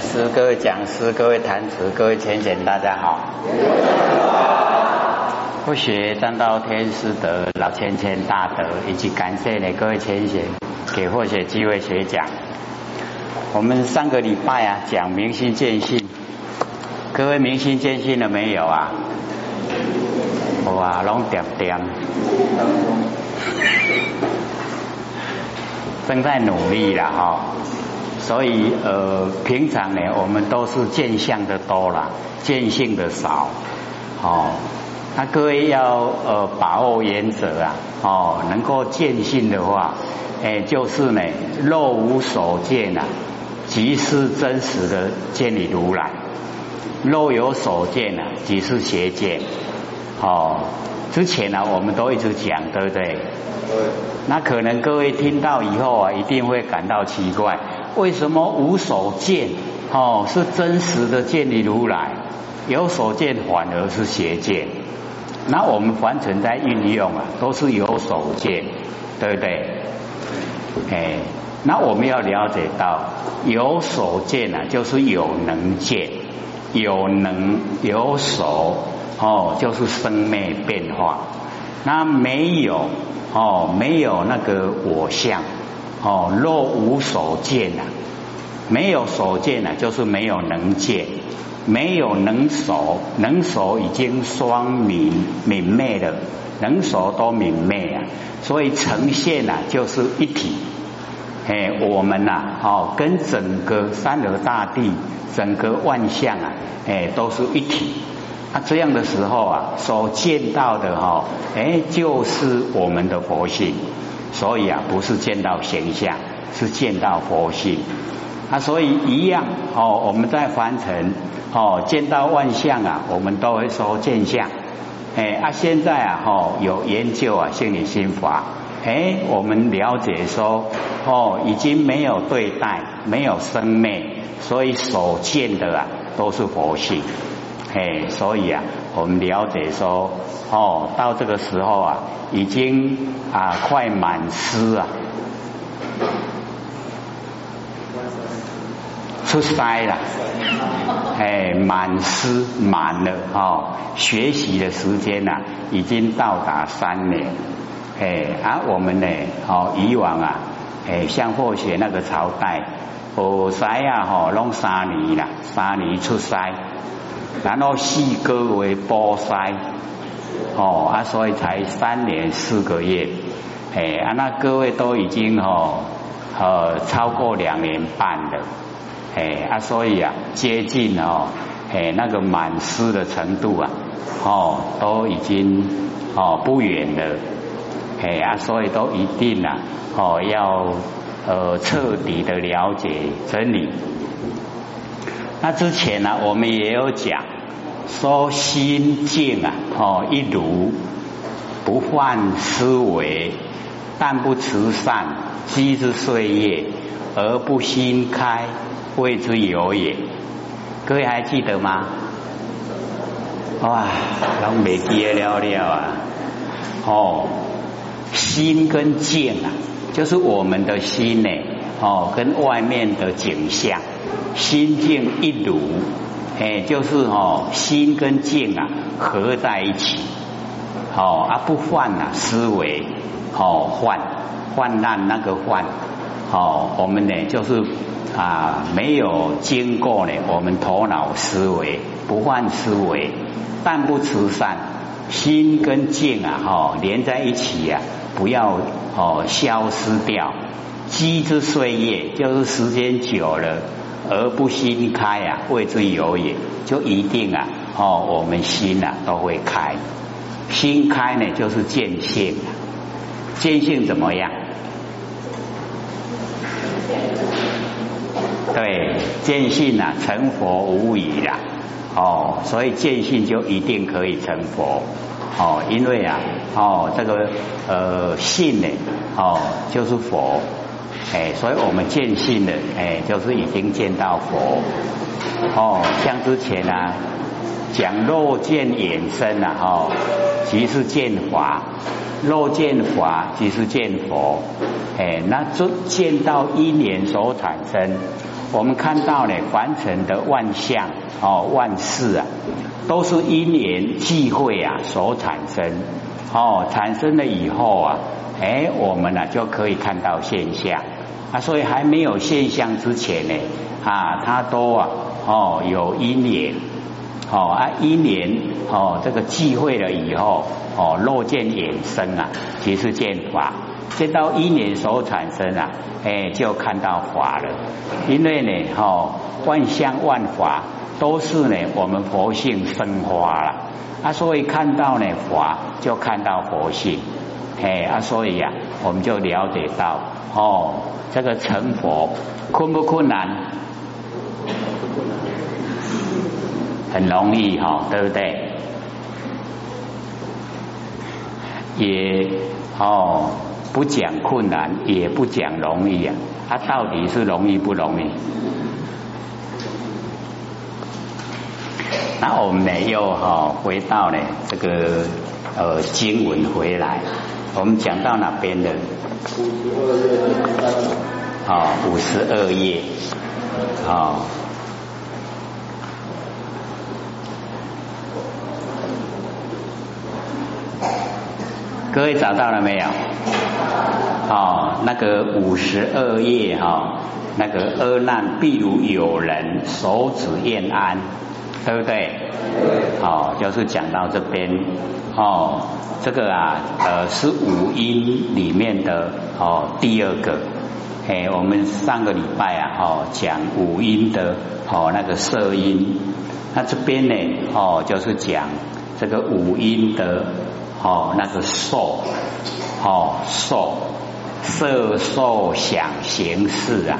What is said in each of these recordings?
师、各位讲师、各位坛子、各位浅显，大家好。不学占道天师的老千千大德，以及感谢呢各位浅显给获学机会学讲。我们上个礼拜啊讲明心见性，各位明心见性了没有啊？哇，拢点点，正在努力了哈。所以呃，平常呢，我们都是见相的多啦，见性的少。哦，那各位要呃把握原则啊，哦，能够见性的话，哎，就是呢，若无所见啊，即是真实的见你如来；若有所见啊，即是邪见。哦，之前呢，我们都一直讲，对不对？对。那可能各位听到以后啊，一定会感到奇怪。为什么无所见哦是真实的见你如来，有所见反而是邪见？那我们凡尘在运用啊，都是有所见，对不对？哎，那我们要了解到有所见啊，就是有能见，有能有所哦，就是生灭变化。那没有哦，没有那个我相。哦，若无所见呐，没有所见呐，就是没有能见，没有能所，能所已经双明明灭了，能所都明灭啊，所以呈现呐就是一体。哎，我们呐，哦，跟整个三河大地、整个万象啊，哎，都是一体。啊，这样的时候啊，所见到的哈，哎，就是我们的佛性。所以啊，不是见到形象，是见到佛性。啊，所以一样哦，我们在凡尘哦，见到万象啊，我们都会说见相。哎，啊，现在啊，哦，有研究啊，心理心法，哎，我们了解说，哦，已经没有对待，没有生灭，所以所见的啊，都是佛性。哎，所以啊，我们了解说，哦，到这个时候啊，已经啊快满师啊，出塞了，哎，满师满了哦，学习的时间呐，已经到达三年，哎，而我们呢，哦，以往啊，哎，像霍学那个朝代，佛塞啊，吼，弄三年啦，三年出塞。然后细割为波塞，哦啊，所以才三年四个月，哎啊，那各位都已经哦呃超过两年半了，哎啊，所以啊接近哦哎那个满师的程度啊，哦都已经哦不远了，哎啊，所以都一定啊哦要呃彻底的了解真理。那之前呢，我们也有讲说心静啊，哦，一如不患思维，但不慈善，积之岁月而不心开，谓之有也。各位还记得吗？哇，拢未记得了了啊！哦，心跟静啊，就是我们的心呢，哦，跟外面的景象。心静一如，哎，就是哦，心跟静啊合在一起，哦，啊不患啊思维，哦患患难那个患，哦，我们呢就是啊没有经过呢，我们头脑思维不患思维，但不慈善，心跟静啊哈连在一起呀，不要哦消失掉，积之岁月就是时间久了。而不心开啊，谓之有也，就一定啊，哦，我们心呐都会开。心开呢，就是见性。见性怎么样？对，见性啊，成佛无疑啦。哦，所以见性就一定可以成佛。哦，因为啊，哦，这个呃性呢，哦，就是佛。哎，所以我们见性的，哎，就是已经见到佛。哦，像之前啊，讲肉见眼生啊，哈，即是见法；肉见法，即是见佛。哎，那就见到因缘所产生，我们看到呢，凡尘的万象哦，万事啊，都是因缘际会啊所产生哦，产生了以后啊，哎，我们呢就可以看到现象啊，所以还没有现象之前呢啊，它都啊哦有因缘哦啊因缘哦这个际会了以后哦若见衍生啊，即是见法。见到因缘所产生啊，哎，就看到法了。因为呢，哈，万象万法都是呢，我们佛性生花了啊，所以看到呢法，就看到佛性，哎啊，所以呀，我们就了解到哦，这个成佛困不困难？很容易哈，对不对？也哦。不讲困难，也不讲容易啊，它到底是容易不容易？那我们呢又哈回到呢这个呃经文回来，我们讲到哪边的？啊，五十二页，啊。各位找到了没有？哦，那个五十二页哈，那个阿难，譬如有人手指厌安，对不对？哦，就是讲到这边哦，这个啊呃是五音里面的哦第二个，哎，我们上个礼拜啊哦讲五音的哦那个色音，那这边呢哦就是讲这个五音的。哦，那个受，哦受，色受想行识啊。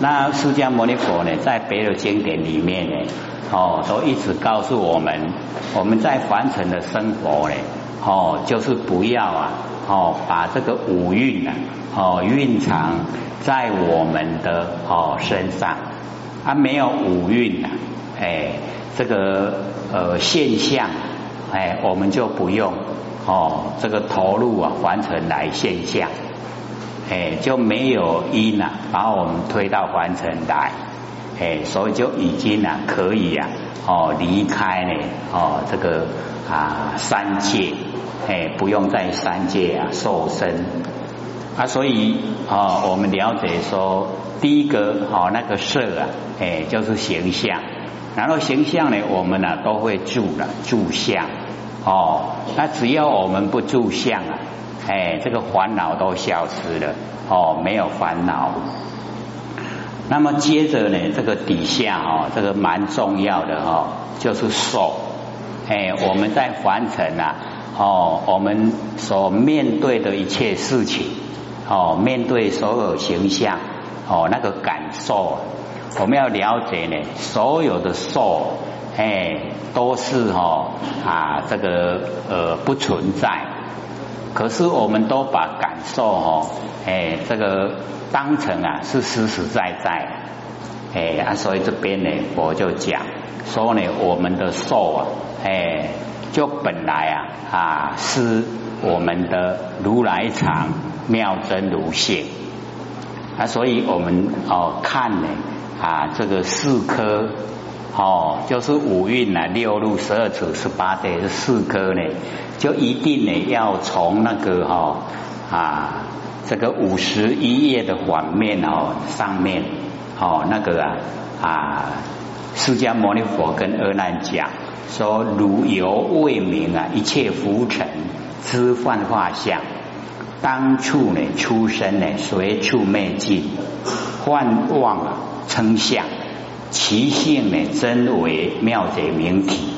那释迦牟尼佛呢，在别的经典里面呢，哦，都一直告诉我们，我们在凡尘的生活呢，哦，就是不要啊，哦，把这个五蕴啊，哦，蕴藏在我们的哦身上，啊，没有五蕴啊，哎，这个呃现象。哎，我们就不用哦，这个投入啊，凡尘来现象，哎，就没有因啊，把我们推到凡尘来，哎，所以就已经啊，可以啊，哦，离开呢，哦，这个啊三界，哎，不用在三界啊受身啊，所以啊，我们了解说，第一个哦，那个色啊，哎，就是形象，然后形象呢，我们呢都会住了住相。哦，那只要我们不住相啊，哎，这个烦恼都消失了，哦，没有烦恼。那么接着呢，这个底下哦，这个蛮重要的哦，就是受，哎，我们在凡尘啊，哦，我们所面对的一切事情，哦，面对所有形象，哦，那个感受，我们要了解呢，所有的受。哎，都是哈啊，这个呃不存在。可是我们都把感受哦，哎，这个当成啊是实实在在。哎啊，所以这边呢，我就讲说呢，我们的寿啊，哎，就本来啊啊是我们的如来藏妙真如性啊，所以我们哦看呢啊这个四颗。哦，就是五蕴啊，六路、十二处、十八界这四颗呢，就一定呢要从那个哈啊这个五十一页的反面哦上面哦那个啊啊释迦牟尼佛跟阿难讲说，如有未明啊，一切浮尘之幻化相，当处呢出生呢，随处灭尽，幻妄啊称相。其性呢，真为妙解明体。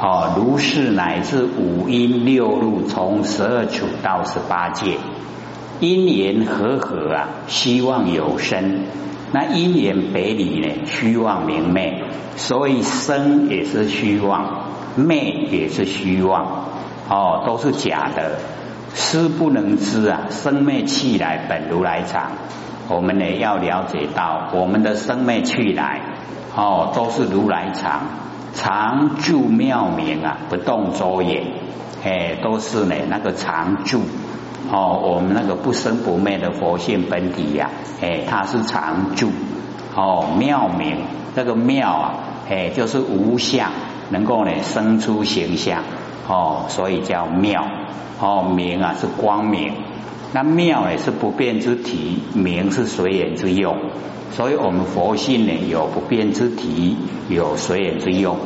哦，如是乃至五阴六路，从十二处到十八界，因缘和合啊，希望有生。那因缘别离呢，虚妄明昧，所以生也是虚妄，昧也是虚妄。哦，都是假的，思不能知啊，生灭气来本如来藏。我们呢要了解到，我们的生灭去来。哦，都是如来常常住妙明啊，不动周也，哎，都是呢那个常住哦，我们那个不生不灭的佛性本体呀，哎，它是常住哦妙明，这个妙啊，哎就是无相，能够呢生出形象，哦，所以叫妙，哦明啊是光明，那妙呢是不变之体，明是随缘之用，所以我们佛性呢有不变之体，有随缘之用。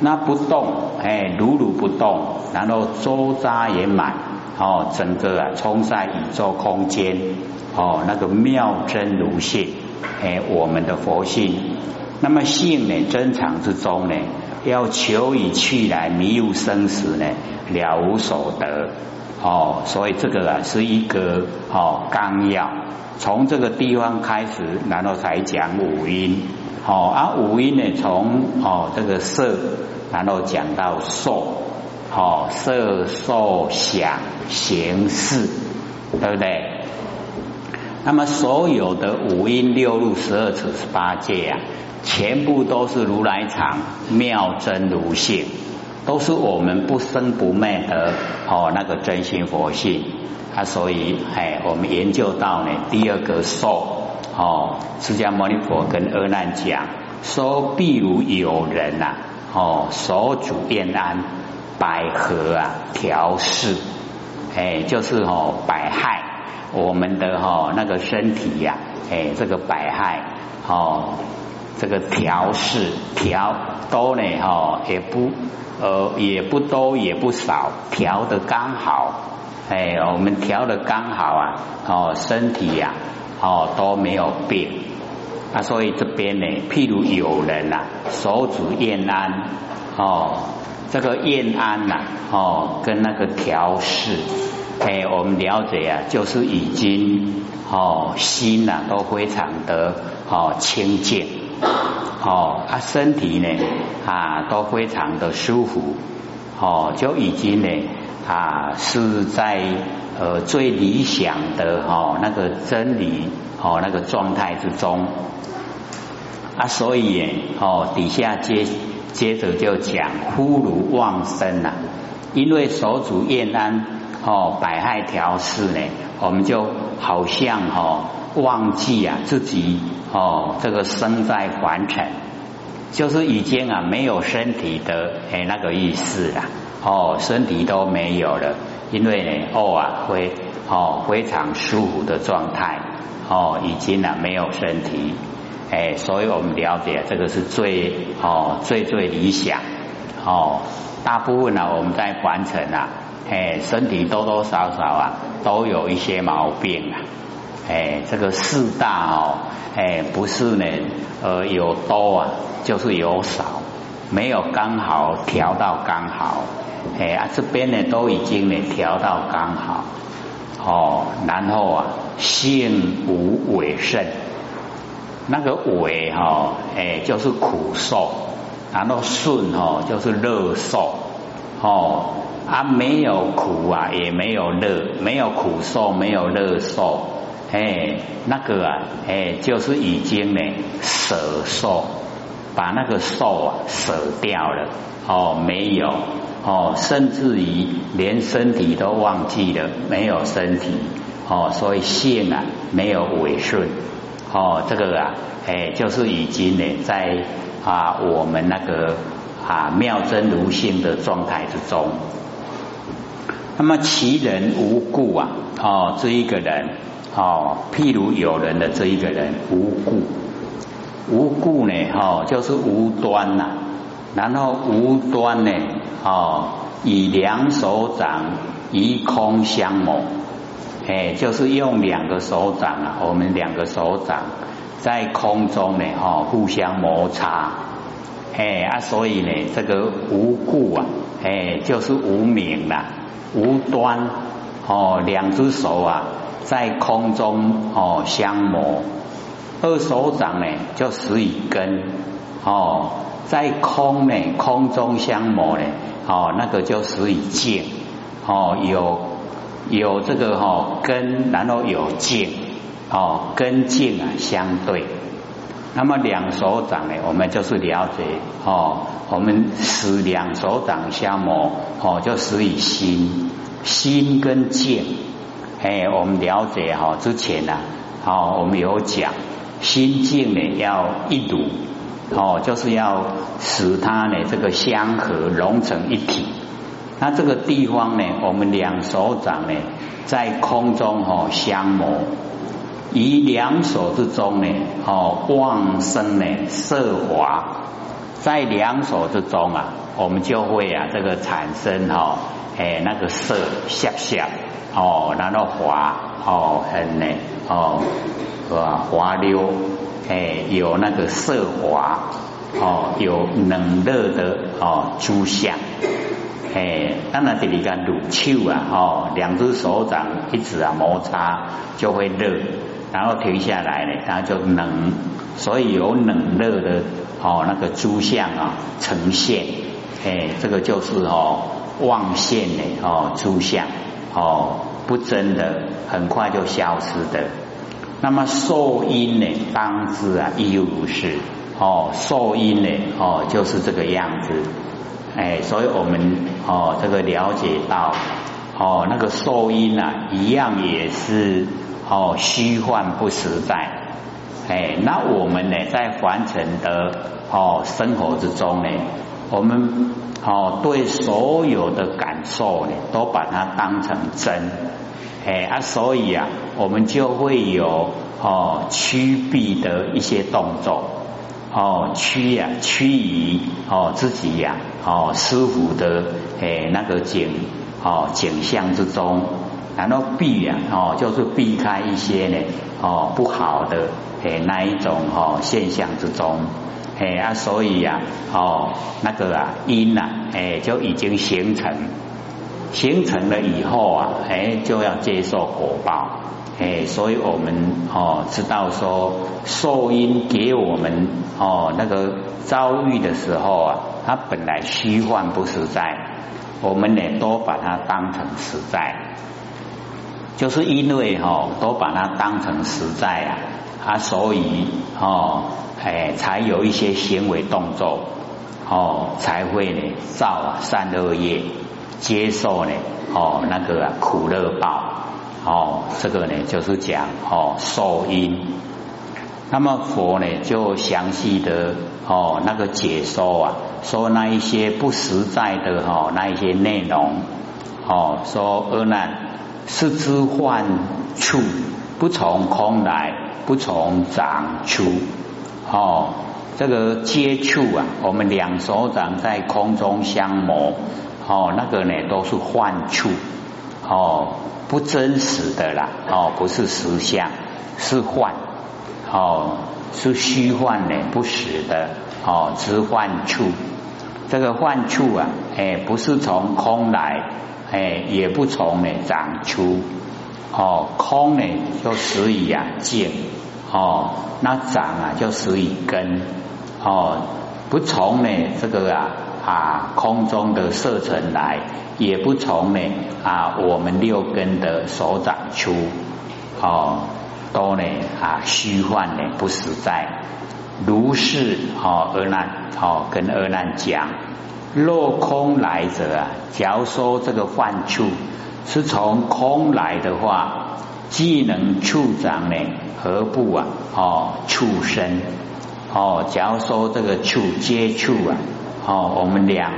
那不动，哎，如如不动，然后周匝也满，哦，整个啊，充在宇宙空间，哦，那个妙真如性，哎，我们的佛性，那么性呢，真常之中呢，要求以去来迷入生死呢，了无所得，哦，所以这个啊，是一个哦纲要，从这个地方开始，然后才讲五音。哦，啊，五音呢，从哦这个色，然后讲到受，哦色受想行识，对不对？那么所有的五音六路十二处十八界啊，全部都是如来藏妙真如性，都是我们不生不灭的哦那个真心佛性啊，所以哎，我们研究到呢第二个受。哦，释迦牟尼佛跟阿难讲说，譬如有人呐，哦，手煮燕安百合啊，调试，哎，就是哦，百害我们的哈那个身体呀，哎，这个百害哦，这个调试调多呢哈，也不呃也不多也不少，调的刚好，哎，我们调的刚好啊，哦，身体呀。哦，都没有病啊，所以这边呢，譬如有人呐，手煮燕安哦，这个燕安呐哦，跟那个调试，哎，我们了解啊，就是已经哦心呐都非常的哦清净哦，啊身体呢啊都非常的舒服哦，就已经呢啊是在。呃，最理想的哈那个真理哦那个状态之中啊，所以哦底下接接着就讲忽如忘生呐，因为手主燕安哦百害调试呢，我们就好像哈忘记啊自己哦这个生在凡尘，就是已经啊没有身体的哎那个意思啦，哦身体都没有了。因为呢，哦啊，会哦非常舒服的状态，哦已经啊没有身体，哎，所以我们了解这个是最哦最最理想，哦大部分呢我们在凡尘啊，哎身体多多少少啊都有一些毛病啊，哎这个四大哦，哎不是呢呃有多啊，就是有少，没有刚好调到刚好。哎啊，这边呢都已经呢调到刚好哦，然后啊性无尾胜，那个尾哈哎就是苦受，然后顺哦就是乐受哦啊没有苦啊也没有乐，没有苦受没有乐受，哎那个啊哎就是已经呢舍受，把那个受啊舍掉了哦没有。哦，甚至于连身体都忘记了，没有身体哦，所以性啊没有违顺哦，这个啊，哎，就是已经呢在啊我们那个啊妙真如性的状态之中。那么其人无故啊，哦，这一个人哦，譬如有人的这一个人无故，无故呢，哦，就是无端呐。然后无端呢，哦，以两手掌以空相摩，哎，就是用两个手掌啊，我们两个手掌在空中呢，哦，互相摩擦，哎啊，所以呢，这个无故啊，哎，就是无名啦，无端哦，两只手啊在空中哦相摩，二手掌呢就使以根哦。在空呢，空中相摩呢，哦，那个就属于静，哦，有有这个哈根，然后有静，哦，根静啊相对。那么两手掌呢，我们就是了解，哦，我们使两手掌相摩，哦，就属于心，心跟静，哎，我们了解哈，之前呢，哦，我们有讲，心境呢要一如哦，就是要使它呢这个相合融成一体。那这个地方呢，我们两手掌呢在空中哦相摩，以两手之中呢哦旺生呢色华，在两手之中啊，我们就会啊这个产生哈哎那个色下下哦，然后滑哦很呢哦是吧滑溜哎有那个色滑哦有冷热的哦诸相。哎，当然这里个乳丘啊，哦，两只手掌一直啊摩擦就会热，然后停下来呢，它就冷，所以有冷热的哦那个诸相啊呈现，哎，这个就是哦望现的哦诸相哦不真的，很快就消失的。那么受因呢，当知啊亦如是哦，受因呢哦就是这个样子。哎，所以我们哦，这个了解到哦，那个受因啊，一样也是哦，虚幻不实在。哎，那我们呢，在凡尘的哦生活之中呢，我们哦对所有的感受呢，都把它当成真。哎啊，所以啊，我们就会有哦趋避的一些动作。哦，趋呀，趋于哦自己呀，哦舒服的诶那个景哦景象之中，然后避呀，哦就是避开一些呢哦不好的诶那一种哦现象之中，诶啊所以呀哦那个啊因呐诶就已经形成，形成了以后啊诶就要接受果报。哎，所以我们哦知道说受因给我们哦那个遭遇的时候啊，它本来虚幻不实在，我们呢都把它当成实在，就是因为哈都把它当成实在啊，啊所以哦哎才有一些行为动作哦才会呢造善恶业，接受呢哦那个苦乐报。哦，这个呢就是讲哦受因，那么佛呢就详细的哦那个解说啊，说那一些不实在的哈那一些内容哦，说阿难是知幻处不从空来，不从掌出哦，这个接触啊，我们两手掌在空中相摩哦，那个呢都是幻处哦。不真实的啦，哦，不是实相，是幻，哦，是虚幻的，不实的，哦，知幻处。这个幻处啊，哎，不是从空来，哎，也不从呢长出，哦，空呢就始于啊静，哦，那长啊就始于根，哦，不从呢这个啊。啊，空中的色尘来，也不从呢啊，我们六根的手掌出，哦，都呢啊虚幻呢不实在，如是哦，阿难哦，跟阿难讲，若空来者啊，假如说这个幻处是从空来的话，既能触掌呢，何不啊？哦触身。哦，假如说这个触接触啊。哦，我们两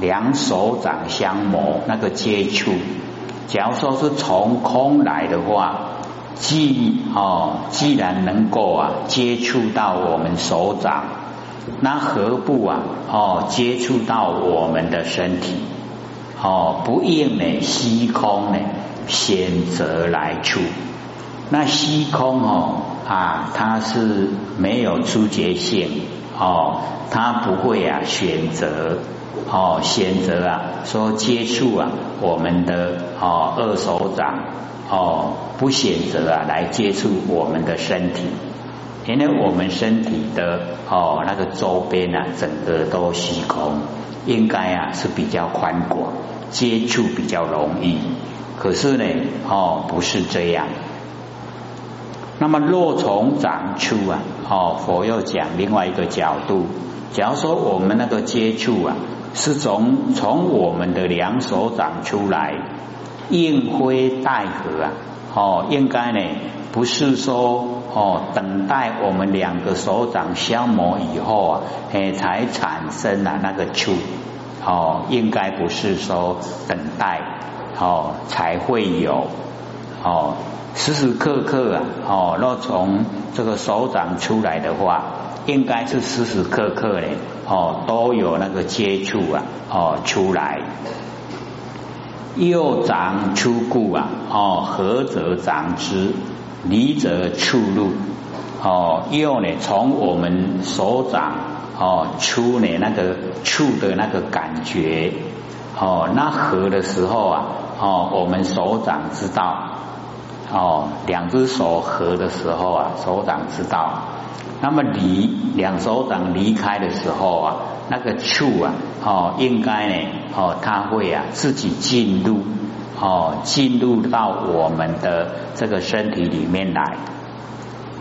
两手掌相摩那个接触，假如说是从空来的话，既哦既然能够啊接触到我们手掌，那何不啊哦接触到我们的身体？哦，不应呢虚空呢选择来处，那虚空哦啊它是没有出结性。哦，他不会啊，选择哦，选择啊，说接触啊，我们的哦二手掌哦，不选择啊来接触我们的身体，因为我们身体的哦那个周边啊，整个都虚空，应该啊是比较宽广，接触比较容易。可是呢，哦不是这样。那么若从掌出啊，哦，佛又讲另外一个角度，假如说我们那个接触啊，是从从我们的两手掌出来，应灰带合啊，哦，应该呢不是说哦等待我们两个手掌消磨以后啊，哎才产生了那个触哦，应该不是说等待哦才会有。哦，时时刻刻啊哦，若从这个手掌出来的话，应该是时时刻刻的哦都有那个接触啊哦出来。右掌出故啊，哦，合则掌之，离则出入。哦，右呢，从我们手掌哦出呢那个触的那个感觉，哦，那合的时候啊，哦，我们手掌知道，哦，两只手合的时候啊，手掌知道。那么离两手掌离开的时候啊。那个触啊，哦，应该呢，哦，它会啊自己进入，哦，进入到我们的这个身体里面来，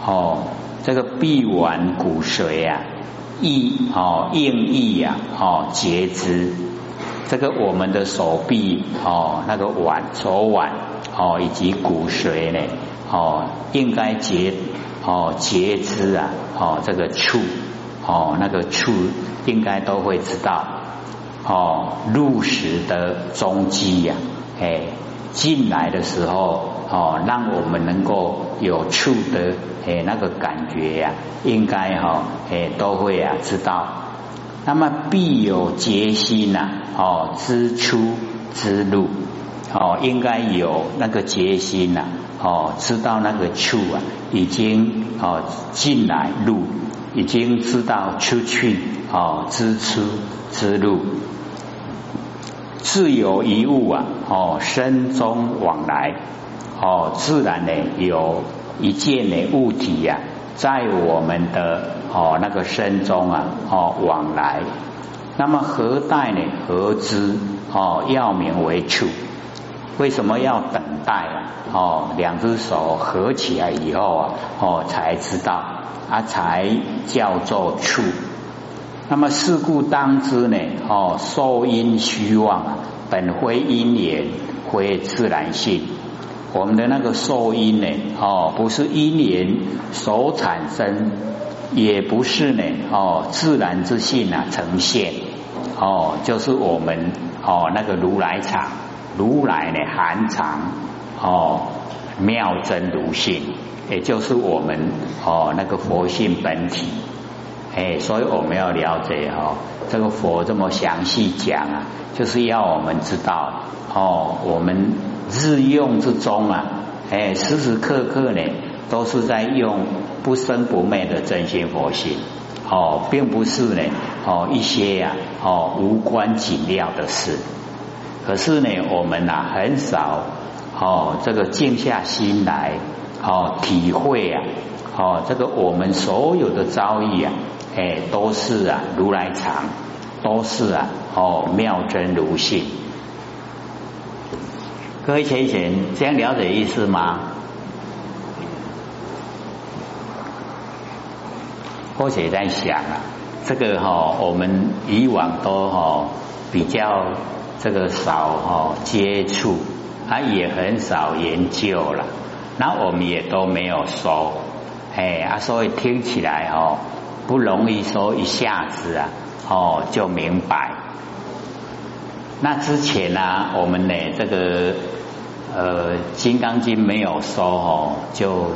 哦，这个臂腕骨髓啊，意哦应意呀，哦截肢，这个我们的手臂哦那个腕手腕哦以及骨髓呢，哦应该截哦截肢啊，哦这个触。哦，那个处应该都会知道哦，入时的踪迹呀，哎，进来的时候哦，让我们能够有触的哎那个感觉呀，应该哈哎都会啊知道。那么必有决心呐，哦，知出之路哦，应该有那个决心呐，哦，知道那个处啊已经哦进来入。已经知道出去哦，知出之路，自有一物啊哦，身中往来哦，自然呢有一件的物体呀，在我们的哦那个身中啊哦往来，那么何待呢？何知哦？要名为处。为什么要等待啊？哦，两只手合起来以后啊哦，才知道。啊，才叫做处。那么事故当知呢？哦，受因虚妄，本非因缘，非自然性。我们的那个受因呢？哦，不是因缘所产生，也不是呢？哦，自然之性啊呈现。哦，就是我们哦那个如来藏，如来呢含藏。哦，妙真如性。也就是我们哦那个佛性本体，哎，所以我们要了解哦，这个佛这么详细讲啊，就是要我们知道哦，我们日用之中啊，哎，时时刻刻呢都是在用不生不灭的真心佛性哦，并不是呢哦一些呀哦无关紧要的事，可是呢我们呐很少哦这个静下心来。哦，体会啊，哦，这个我们所有的遭遇啊，哎，都是啊，如来藏，都是啊，哦，妙真如性。各位先生，这样了解意思吗？或许在想啊，这个哈，我们以往都哈比较这个少哈接触，啊，也很少研究了。那我们也都没有说，哎啊，所以听起来哦不容易说一下子啊哦就明白。那之前呢，我们呢这个呃《金刚经》没有说哦，就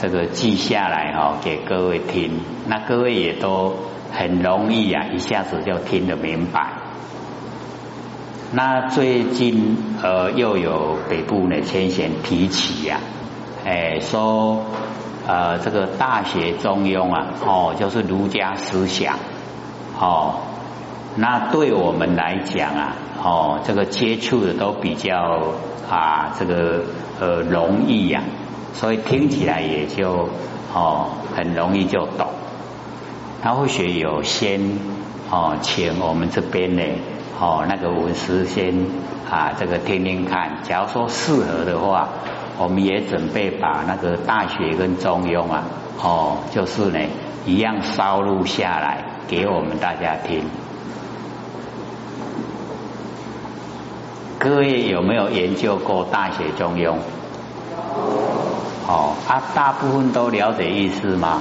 这个记下来哦给各位听，那各位也都很容易啊一下子就听得明白。那最近呃又有北部呢先贤提起呀。哎，说呃，这个大学中庸啊，哦，就是儒家思想，哦，那对我们来讲啊，哦，这个接触的都比较啊，这个呃容易呀，所以听起来也就哦很容易就懂。他或许有先哦，请我们这边呢，哦，那个文师先啊，这个听听看，假如说适合的话。我们也准备把那个大学跟中庸啊，哦，就是呢一样烧录下来给我们大家听。各位有没有研究过大学中庸？哦，啊，大部分都了解意思吗？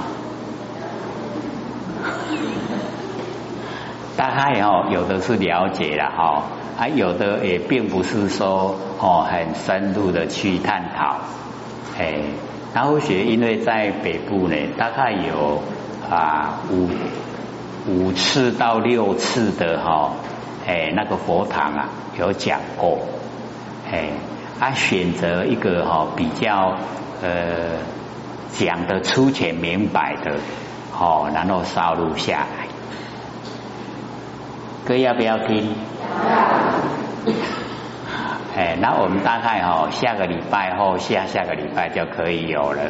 大概哦，有的是了解了哈，啊，有的也并不是说哦很深入的去探讨，哎，然后学因为在北部呢，大概有啊五五次到六次的哈，哎那个佛堂啊有讲过，哎，他选择一个哈比较呃讲的粗浅明白的，哦，然后烧录下。哥要不要听？哎，那我们大概哈下个礼拜后下下个礼拜就可以有了，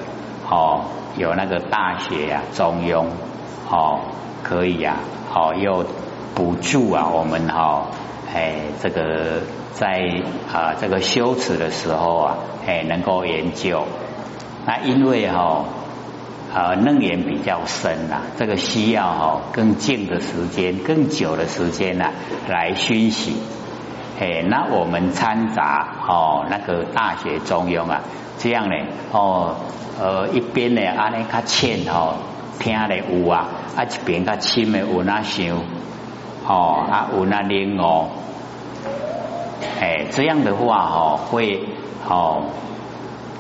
哦，有那个大学啊，中庸，哦，可以啊，哦，又补助啊，我们哈，哎，这个在啊这个修辞的时候啊，哎，能够研究，那因为哈。呃，楞严比较深呐，这个需要哈更静的时间、更久的时间呐来熏习。哎，那我们掺杂哦那个大学中庸啊，这样呢哦呃一边呢安尼较浅哦听的有啊，啊一边较深的有那想哦啊有那灵哦，哎这样的话哦会哦。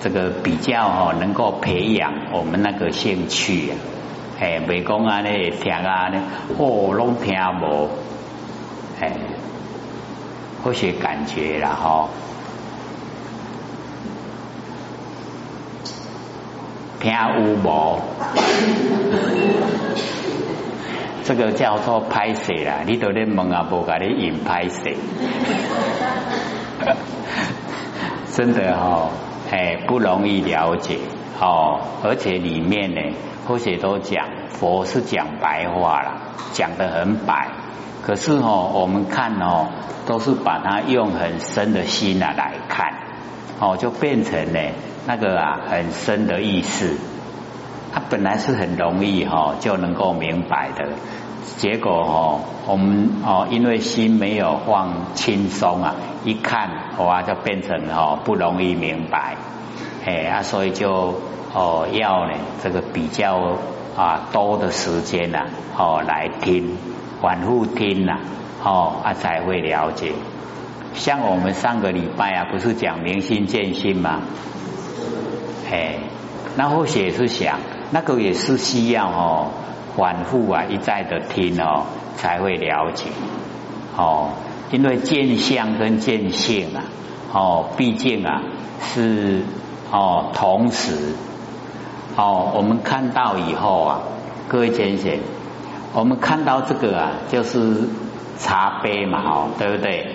这个比较哦，能够培养我们那个兴趣啊，哎，未讲啊咧听啊咧，哦，拢听无，哎，或许感觉啦哈，听有无？这个叫做拍摄啦，你都咧问啊，无甲你引拍摄，真的哈。哎，不容易了解哦，而且里面呢，或许都讲佛是讲白话了，讲的很白，可是哦，我们看哦，都是把它用很深的心啊来看，哦，就变成呢那个啊很深的意思，它本来是很容易哈就能够明白的。结果哦，我们哦，因为心没有放轻松啊，一看哇，就变成哦不容易明白，哎啊，所以就哦要呢这个比较啊多的时间呐，哦来听，反复听呐，哦啊才会了解。像我们上个礼拜啊，不是讲明心见性吗？哎，那或许是想那个也是需要哦。反复啊，一再的听哦，才会了解哦。因为见相跟见性啊，哦，毕竟啊是哦同时哦，我们看到以后啊，各位先生，我们看到这个啊，就是茶杯嘛，哦，对不对？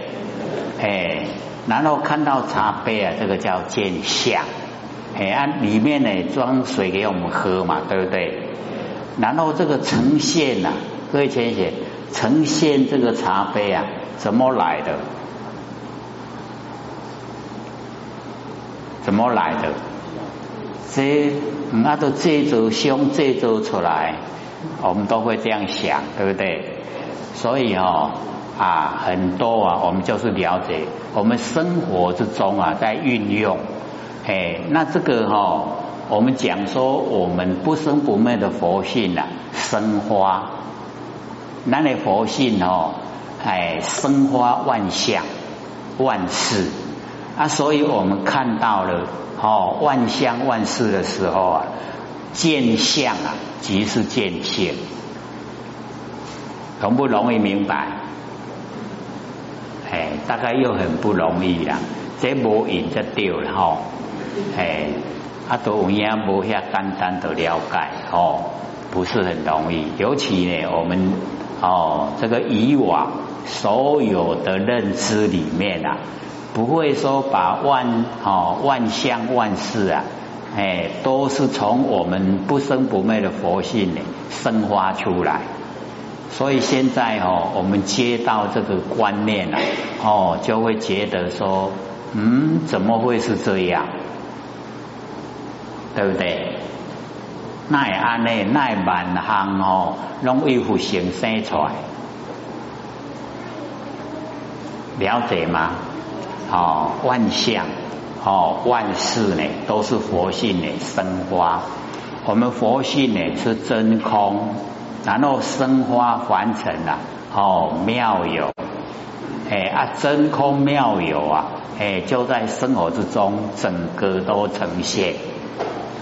哎，然后看到茶杯啊，这个叫见相，哎，啊，里面呢装水给我们喝嘛，对不对？然后这个呈现呐，各位先生，呈现这个茶杯啊，怎么来的？怎么来的？这那都这组胸这组出来，我们都会这样想，对不对？所以哦啊，很多啊，我们就是了解我们生活之中啊，在运用，哎，那这个哈。我们讲说，我们不生不灭的佛性啊，生花，那的佛性哦，哎，生花万象万事啊，所以我们看到了哦，万象万事的时候啊，见相啊，即是见性，容不容易明白？哎，大概又很不容易啦，这无影就丢了哈，哎。啊，都有影无遐简单的了解哦，不是很容易。尤其呢，我们哦，这个以往所有的认知里面啊，不会说把万哦万象万事啊，哎，都是从我们不生不灭的佛性呢生发出来。所以现在哦，我们接到这个观念啊，哦，就会觉得说，嗯，怎么会是这样？对不对？奈安内奈万行哦，拢为复生生出来，了解吗？哦，万象哦，万事呢都是佛性呢生花，我们佛性呢是真空，然后生花凡尘啊，哦妙有，哎啊真空妙有啊，哎就在生活之中整个都呈现，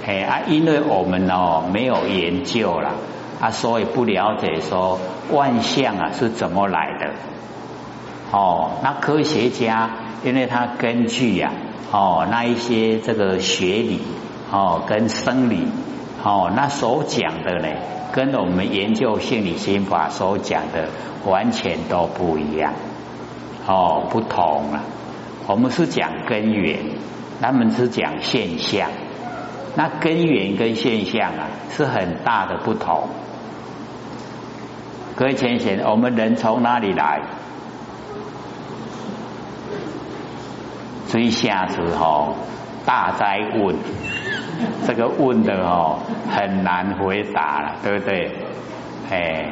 哎啊因为我们哦没有研究了啊，所以不了解说万象啊是怎么来的，哦那科学家因为他根据呀。哦，那一些这个学理哦，跟生理哦，那所讲的呢，跟我们研究心理心法所讲的完全都不一样哦，不同啊。我们是讲根源，他们是讲现象。那根源跟现象啊，是很大的不同。各位浅显，我们人从哪里来？所以下次吼，大灾问，这个问的哦很难回答了，对不对？哎，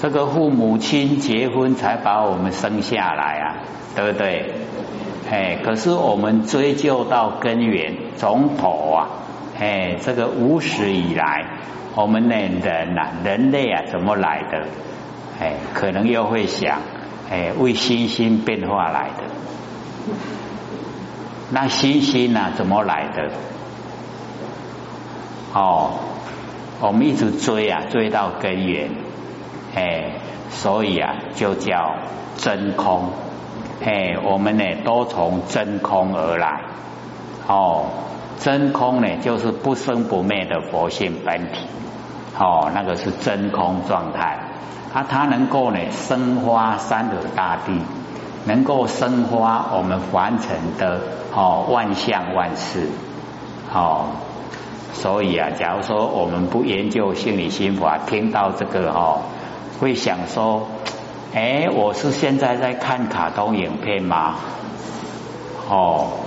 这个父母亲结婚才把我们生下来啊，对不对？哎，可是我们追究到根源，从头啊，哎，这个无始以来，我们的人啊，人类啊，怎么来的？哎，可能又会想，哎，为星星变化来的。那星星呢？怎么来的？哦，我们一直追啊，追到根源，哎，所以啊，就叫真空，哎，我们呢都从真空而来，哦，真空呢就是不生不灭的佛性本体，哦，那个是真空状态，啊，它能够呢生花三河大地。能够生发我们凡尘的哦万象万事。哦，所以啊，假如说我们不研究心理心法，听到这个哦，会想说，哎，我是现在在看卡通影片吗？哦，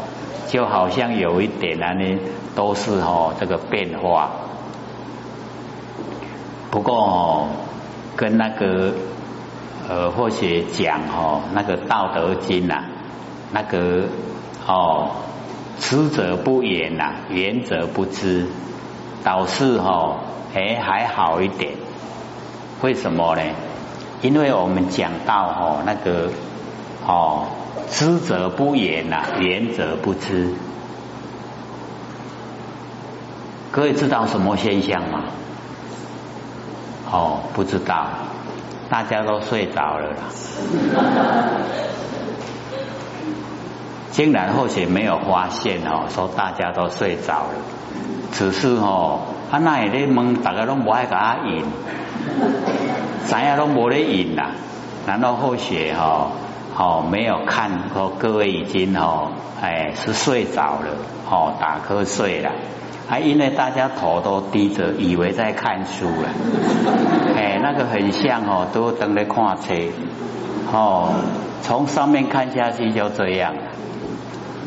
就好像有一点呢，都是哦这个变化，不过跟那个。呃，或许讲哦，那个《道德经》呐，那个哦，知者不言呐，言者不知，导致哦，哎还好一点。为什么呢？因为我们讲到哦，那个哦，知者不言呐，言者不知。各位知道什么现象吗？哦，不知道。大家都睡着了啦，竟然或许没有发现哦，说大家都睡着了，只是哦，啊那也咧问，大家拢不爱甲他引，咱也拢无咧引啦，难道或许哦，哦没有看，过各位已经哦，哎是睡着了，哦打瞌睡了。还因为大家头都低着，以为在看书了，哎，那个很像哦，都等在看车，哦，从上面看下去就这样，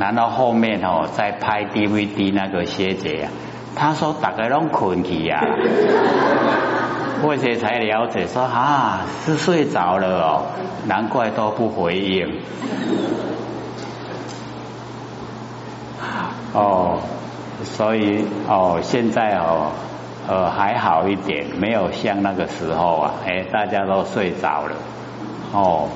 然后后面哦在拍 DVD 那个学姐啊，他说大概拢困去呀，或者才了解说啊是睡着了哦，难怪都不回应，哦。所以哦，现在哦，呃还好一点，没有像那个时候啊，哎，大家都睡着了，哦。